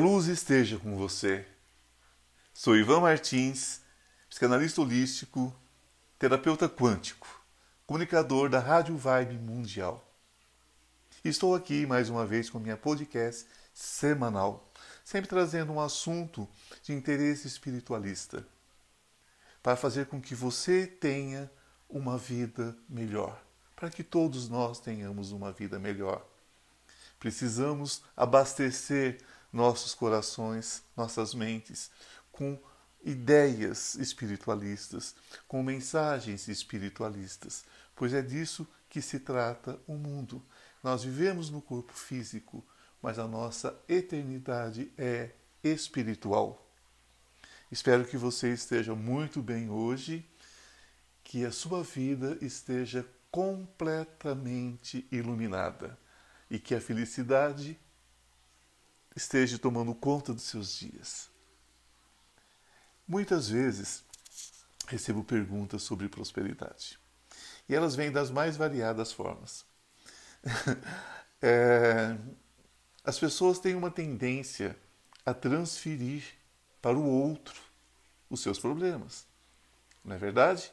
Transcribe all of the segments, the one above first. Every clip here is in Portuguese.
luz esteja com você. Sou Ivan Martins, psicanalista holístico, terapeuta quântico, comunicador da Rádio Vibe Mundial. Estou aqui mais uma vez com minha podcast semanal, sempre trazendo um assunto de interesse espiritualista, para fazer com que você tenha uma vida melhor, para que todos nós tenhamos uma vida melhor. Precisamos abastecer nossos corações, nossas mentes, com ideias espiritualistas, com mensagens espiritualistas, pois é disso que se trata o mundo. Nós vivemos no corpo físico, mas a nossa eternidade é espiritual. Espero que você esteja muito bem hoje, que a sua vida esteja completamente iluminada e que a felicidade esteja tomando conta dos seus dias. Muitas vezes recebo perguntas sobre prosperidade e elas vêm das mais variadas formas. é, as pessoas têm uma tendência a transferir para o outro os seus problemas, não é verdade?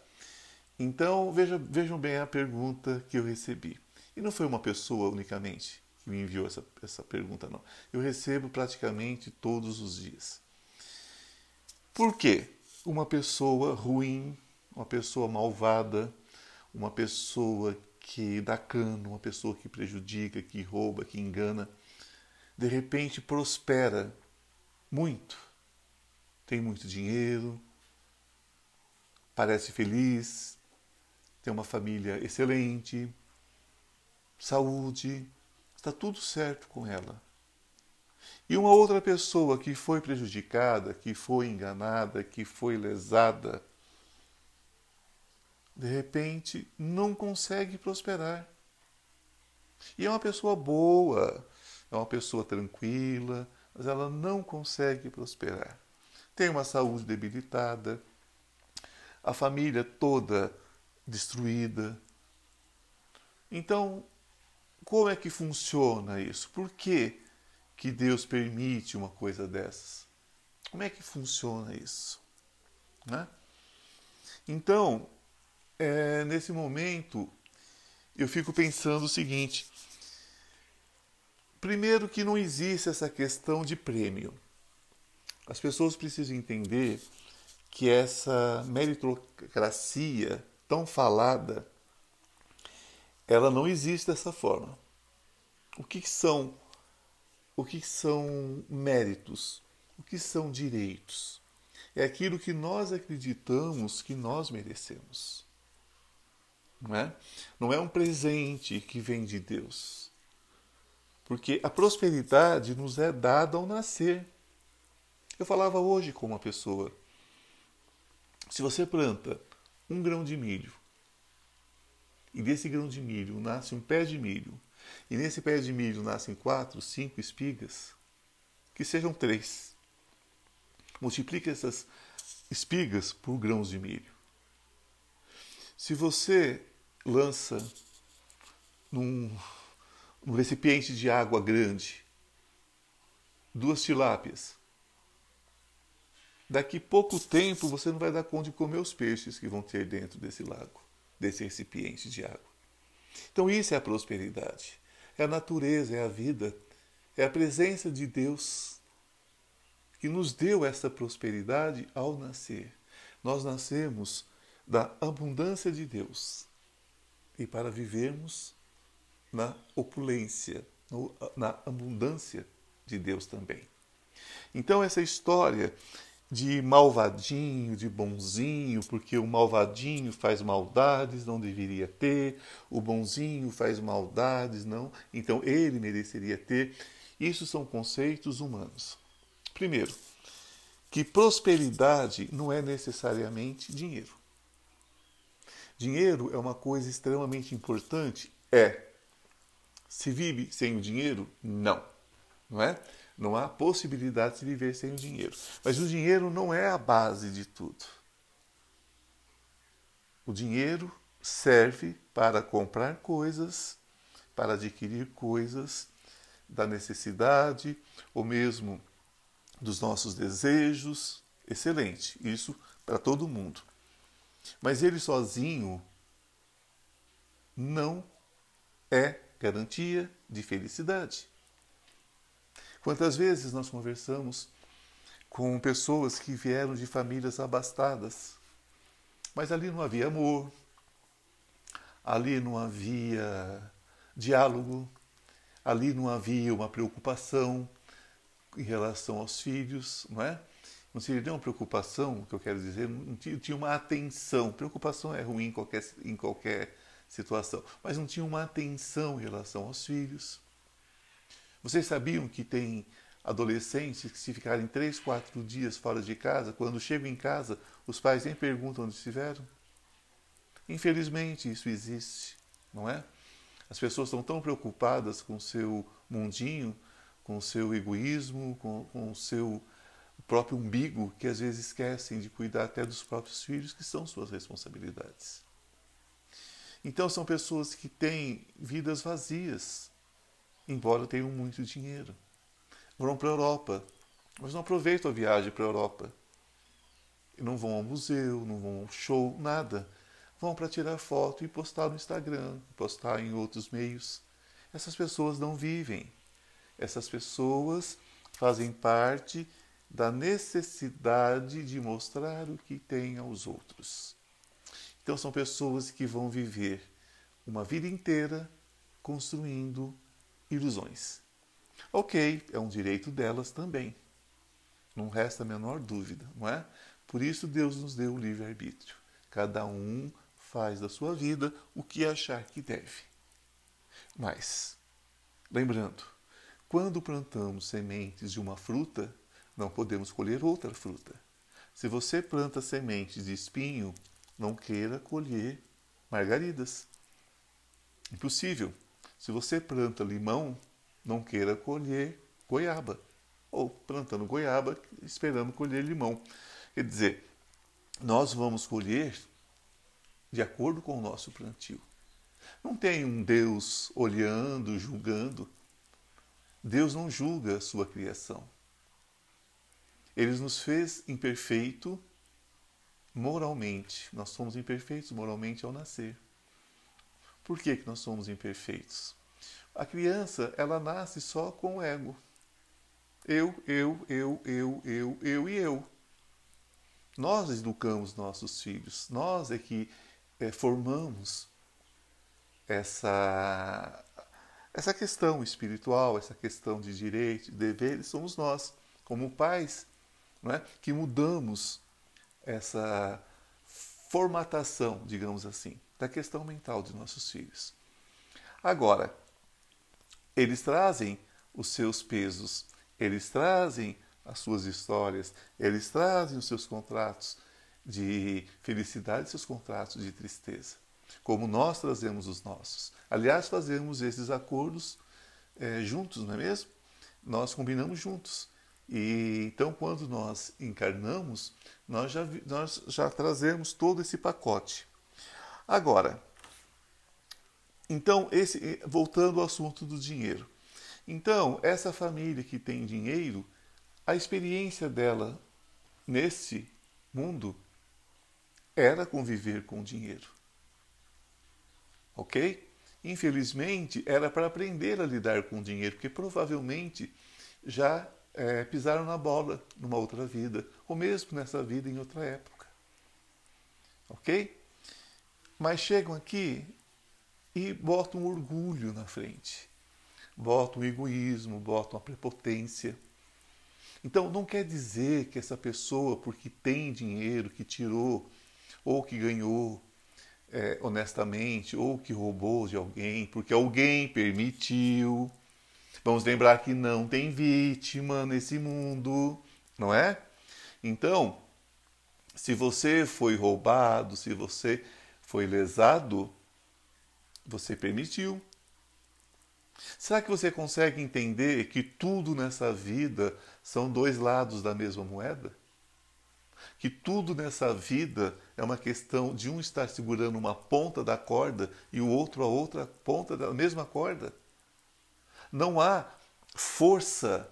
Então veja, vejam bem a pergunta que eu recebi. E não foi uma pessoa unicamente que me enviou essa, essa pergunta, não. Eu recebo praticamente todos os dias. Por quê? Uma pessoa ruim, uma pessoa malvada, uma pessoa que dá cano, uma pessoa que prejudica, que rouba, que engana, de repente prospera muito. Tem muito dinheiro, parece feliz, tem uma família excelente, saúde, está tudo certo com ela. E uma outra pessoa que foi prejudicada, que foi enganada, que foi lesada, de repente não consegue prosperar. E é uma pessoa boa, é uma pessoa tranquila, mas ela não consegue prosperar. Tem uma saúde debilitada, a família toda destruída. Então, como é que funciona isso? Por que, que Deus permite uma coisa dessas? Como é que funciona isso? Né? Então, é, nesse momento, eu fico pensando o seguinte: primeiro, que não existe essa questão de prêmio. As pessoas precisam entender que essa meritocracia tão falada ela não existe dessa forma. O que são o que são méritos? O que são direitos? É aquilo que nós acreditamos que nós merecemos. Não é? Não é um presente que vem de Deus. Porque a prosperidade nos é dada ao nascer. Eu falava hoje com uma pessoa. Se você planta um grão de milho e desse grão de milho nasce um pé de milho, e nesse pé de milho nascem quatro, cinco espigas, que sejam três. Multiplique essas espigas por grãos de milho. Se você lança num, num recipiente de água grande duas tilápias, daqui pouco tempo você não vai dar conta de comer os peixes que vão ter dentro desse lago desse recipiente de água. Então, isso é a prosperidade. É a natureza, é a vida, é a presença de Deus que nos deu essa prosperidade ao nascer. Nós nascemos da abundância de Deus e para vivermos na opulência, na abundância de Deus também. Então, essa história de malvadinho, de bonzinho, porque o malvadinho faz maldades, não deveria ter, o bonzinho faz maldades, não, então ele mereceria ter. Isso são conceitos humanos. Primeiro, que prosperidade não é necessariamente dinheiro. Dinheiro é uma coisa extremamente importante? É. Se vive sem o dinheiro? Não. Não é? Não há possibilidade de viver sem o dinheiro. Mas o dinheiro não é a base de tudo. O dinheiro serve para comprar coisas, para adquirir coisas da necessidade, ou mesmo dos nossos desejos, excelente, isso para todo mundo. Mas ele sozinho não é garantia de felicidade. Quantas vezes nós conversamos com pessoas que vieram de famílias abastadas, mas ali não havia amor, ali não havia diálogo, ali não havia uma preocupação em relação aos filhos, não é? Não seria nem uma preocupação, o que eu quero dizer, não tinha uma atenção. Preocupação é ruim em qualquer, em qualquer situação, mas não tinha uma atenção em relação aos filhos. Vocês sabiam que tem adolescentes que se ficarem três, quatro dias fora de casa, quando chegam em casa, os pais nem perguntam onde estiveram? Infelizmente, isso existe, não é? As pessoas estão tão preocupadas com o seu mundinho, com o seu egoísmo, com, com o seu próprio umbigo, que às vezes esquecem de cuidar até dos próprios filhos, que são suas responsabilidades. Então, são pessoas que têm vidas vazias, embora tenham muito dinheiro. Vão para a Europa, mas não aproveitam a viagem para a Europa. E não vão ao museu, não vão ao show, nada. Vão para tirar foto e postar no Instagram, postar em outros meios. Essas pessoas não vivem. Essas pessoas fazem parte da necessidade de mostrar o que têm aos outros. Então, são pessoas que vão viver uma vida inteira construindo ilusões. Ok, é um direito delas também. Não resta a menor dúvida, não é? Por isso Deus nos deu o livre-arbítrio. Cada um faz da sua vida o que achar que deve. Mas, lembrando, quando plantamos sementes de uma fruta, não podemos colher outra fruta. Se você planta sementes de espinho, não queira colher margaridas. Impossível. Se você planta limão, não queira colher goiaba. Ou plantando goiaba, esperando colher limão. Quer dizer, nós vamos colher de acordo com o nosso plantio. Não tem um Deus olhando, julgando. Deus não julga a sua criação. Ele nos fez imperfeito moralmente. Nós somos imperfeitos moralmente ao nascer. Por que, que nós somos imperfeitos? A criança, ela nasce só com o ego. Eu, eu, eu, eu, eu, eu e eu. Nós educamos nossos filhos, nós é que é, formamos essa, essa questão espiritual, essa questão de direito, de deveres, somos nós, como pais, não é? que mudamos essa formatação, digamos assim da questão mental de nossos filhos. Agora, eles trazem os seus pesos, eles trazem as suas histórias, eles trazem os seus contratos de felicidade seus contratos de tristeza, como nós trazemos os nossos. Aliás, fazemos esses acordos é, juntos, não é mesmo? Nós combinamos juntos. E então, quando nós encarnamos, nós já, nós já trazemos todo esse pacote. Agora, então, esse, voltando ao assunto do dinheiro. Então, essa família que tem dinheiro, a experiência dela nesse mundo era conviver com dinheiro. Ok? Infelizmente, era para aprender a lidar com dinheiro, porque provavelmente já é, pisaram na bola numa outra vida, ou mesmo nessa vida em outra época. Ok? Mas chegam aqui e botam um orgulho na frente, botam um egoísmo, botam a prepotência. Então não quer dizer que essa pessoa, porque tem dinheiro, que tirou ou que ganhou é, honestamente, ou que roubou de alguém, porque alguém permitiu. Vamos lembrar que não tem vítima nesse mundo, não é? Então, se você foi roubado, se você foi lesado, você permitiu. Será que você consegue entender que tudo nessa vida são dois lados da mesma moeda? Que tudo nessa vida é uma questão de um estar segurando uma ponta da corda e o outro a outra ponta da mesma corda? Não há força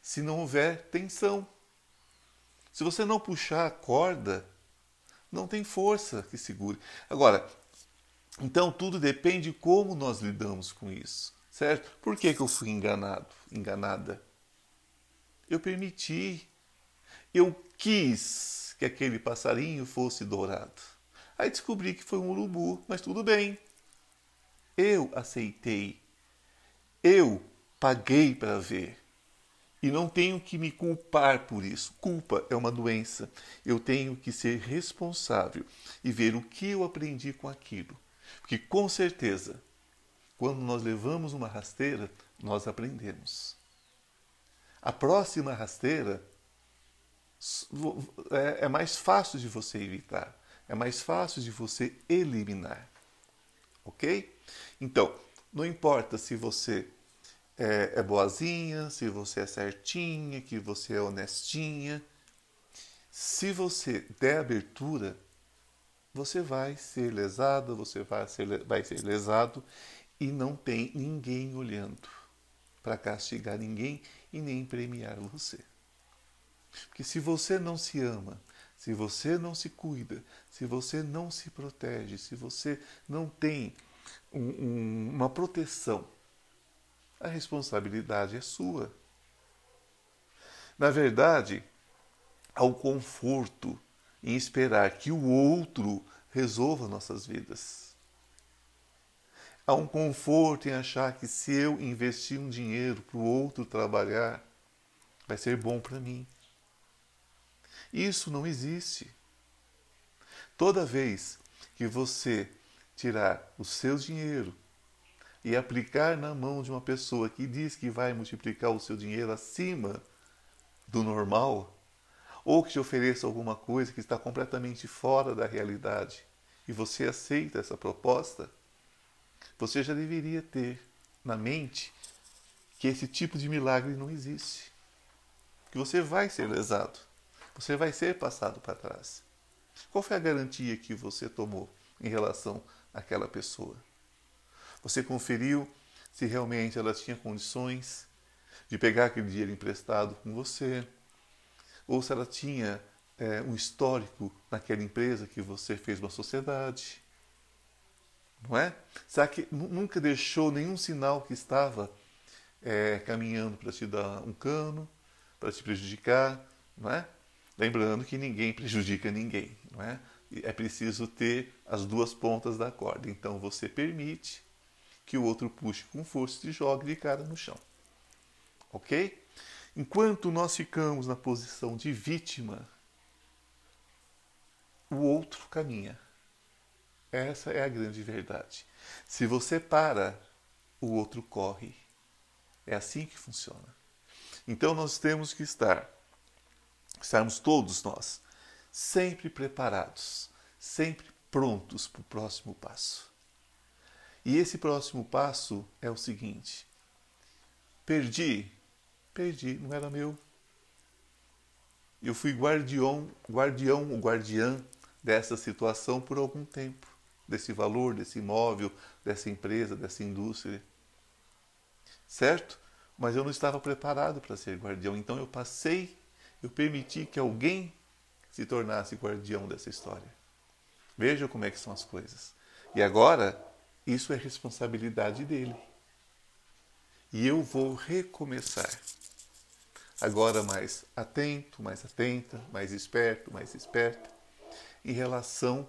se não houver tensão. Se você não puxar a corda, não tem força que segure. Agora, então tudo depende de como nós lidamos com isso, certo? Por que, que eu fui enganado, enganada? Eu permiti, eu quis que aquele passarinho fosse dourado. Aí descobri que foi um urubu, mas tudo bem. Eu aceitei. Eu paguei para ver. E não tenho que me culpar por isso. Culpa é uma doença. Eu tenho que ser responsável e ver o que eu aprendi com aquilo. Porque com certeza, quando nós levamos uma rasteira, nós aprendemos. A próxima rasteira é, é mais fácil de você evitar, é mais fácil de você eliminar. Ok? Então, não importa se você é, é boazinha, se você é certinha, que você é honestinha. Se você der abertura, você vai ser lesado, você vai ser, vai ser lesado e não tem ninguém olhando para castigar ninguém e nem premiar você. Porque se você não se ama, se você não se cuida, se você não se protege, se você não tem um, um, uma proteção a responsabilidade é sua. Na verdade, há o conforto em esperar que o outro resolva nossas vidas. Há um conforto em achar que se eu investir um dinheiro para o outro trabalhar, vai ser bom para mim. Isso não existe. Toda vez que você tirar o seu dinheiro e aplicar na mão de uma pessoa que diz que vai multiplicar o seu dinheiro acima do normal, ou que te ofereça alguma coisa que está completamente fora da realidade, e você aceita essa proposta, você já deveria ter na mente que esse tipo de milagre não existe. Que você vai ser lesado, você vai ser passado para trás. Qual foi a garantia que você tomou em relação àquela pessoa? Você conferiu se realmente ela tinha condições de pegar aquele dinheiro emprestado com você, ou se ela tinha é, um histórico naquela empresa que você fez uma sociedade. Não é? Será que nunca deixou nenhum sinal que estava é, caminhando para te dar um cano, para te prejudicar? Não é? Lembrando que ninguém prejudica ninguém. Não é? é preciso ter as duas pontas da corda. Então você permite que o outro puxe com força e jogue de cara no chão. Ok? Enquanto nós ficamos na posição de vítima, o outro caminha. Essa é a grande verdade. Se você para, o outro corre. É assim que funciona. Então nós temos que estar, estarmos todos nós, sempre preparados, sempre prontos para o próximo passo. E esse próximo passo é o seguinte: perdi, perdi, não era meu. Eu fui guardião, guardião ou guardiã dessa situação por algum tempo, desse valor, desse imóvel, dessa empresa, dessa indústria. Certo? Mas eu não estava preparado para ser guardião, então eu passei, eu permiti que alguém se tornasse guardião dessa história. Veja como é que são as coisas. E agora isso é responsabilidade dele. E eu vou recomeçar. Agora mais atento, mais atenta, mais esperto, mais esperta, em relação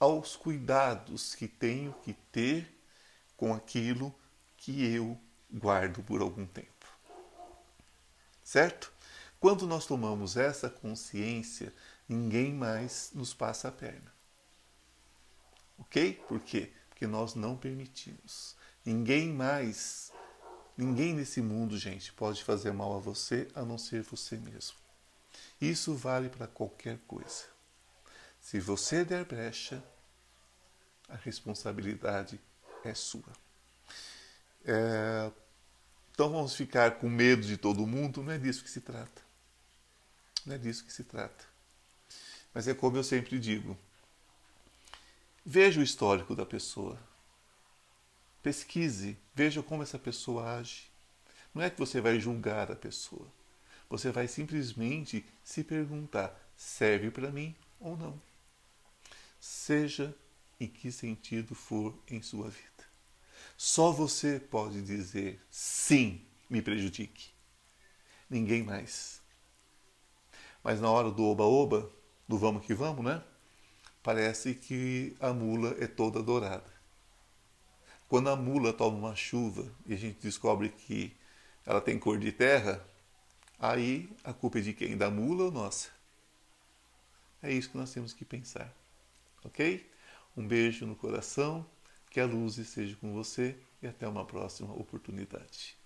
aos cuidados que tenho que ter com aquilo que eu guardo por algum tempo. Certo? Quando nós tomamos essa consciência, ninguém mais nos passa a perna. Ok? Por quê? Que nós não permitimos. Ninguém mais, ninguém nesse mundo, gente, pode fazer mal a você a não ser você mesmo. Isso vale para qualquer coisa. Se você der brecha, a responsabilidade é sua. É... Então vamos ficar com medo de todo mundo? Não é disso que se trata. Não é disso que se trata. Mas é como eu sempre digo: Veja o histórico da pessoa. Pesquise, veja como essa pessoa age. Não é que você vai julgar a pessoa. Você vai simplesmente se perguntar: serve para mim ou não? Seja em que sentido for em sua vida. Só você pode dizer sim, me prejudique. Ninguém mais. Mas na hora do oba-oba, do vamos que vamos, né? Parece que a mula é toda dourada. Quando a mula toma uma chuva e a gente descobre que ela tem cor de terra, aí a culpa é de quem? Da mula ou nossa? É isso que nós temos que pensar. Ok? Um beijo no coração, que a luz esteja com você e até uma próxima oportunidade.